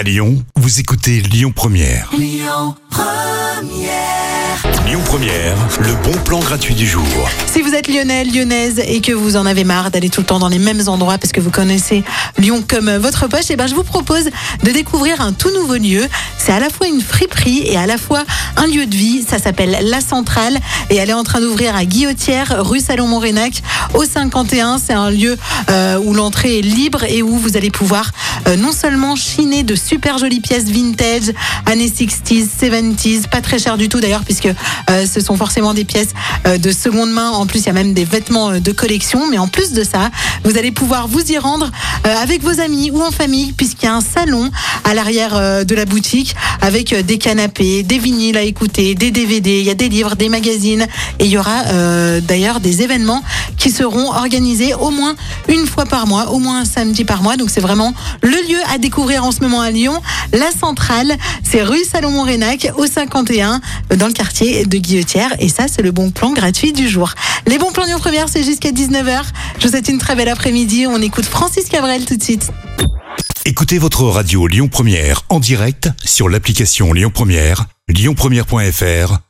À Lyon, vous écoutez Lyon Première. Lyon Première. Lyon Première, le bon plan gratuit du jour. Si vous êtes lyonnais, lyonnaise et que vous en avez marre d'aller tout le temps dans les mêmes endroits parce que vous connaissez Lyon comme votre poche, eh ben je vous propose de découvrir un tout nouveau lieu. C'est à la fois une friperie et à la fois un lieu de vie. Ça s'appelle La Centrale et elle est en train d'ouvrir à Guillotière, rue Salomon-Rénac, au 51. C'est un lieu euh, où l'entrée est libre et où vous allez pouvoir euh, non seulement chiner de super jolies pièces vintage, années 60s, 70s, pas très cher du tout d'ailleurs puisque euh, ce sont forcément des pièces euh, de seconde main. En plus, il y a même des vêtements euh, de collection. Mais en plus de ça, vous allez pouvoir vous y rendre euh, avec vos amis ou en famille puisqu'il y a un salon à l'arrière euh, de la boutique avec euh, des canapés, des vinyles à écouter, des DVD, il y a des livres, des magazines et il y aura euh, d'ailleurs des événements qui seront organisés au moins une fois par mois, au moins un samedi par mois. Donc c'est vraiment le lieu à découvrir en ce moment à Lyon. La centrale, c'est rue Salomon-Rénac au 51 dans le quartier de Guillotière et ça c'est le bon plan gratuit du jour. Les bons plans Lyon Première c'est jusqu'à 19h. Je vous souhaite une très belle après-midi. On écoute Francis Cabrel tout de suite. Écoutez votre radio Lyon Première en direct sur l'application Lyon Première, lyonpremière.fr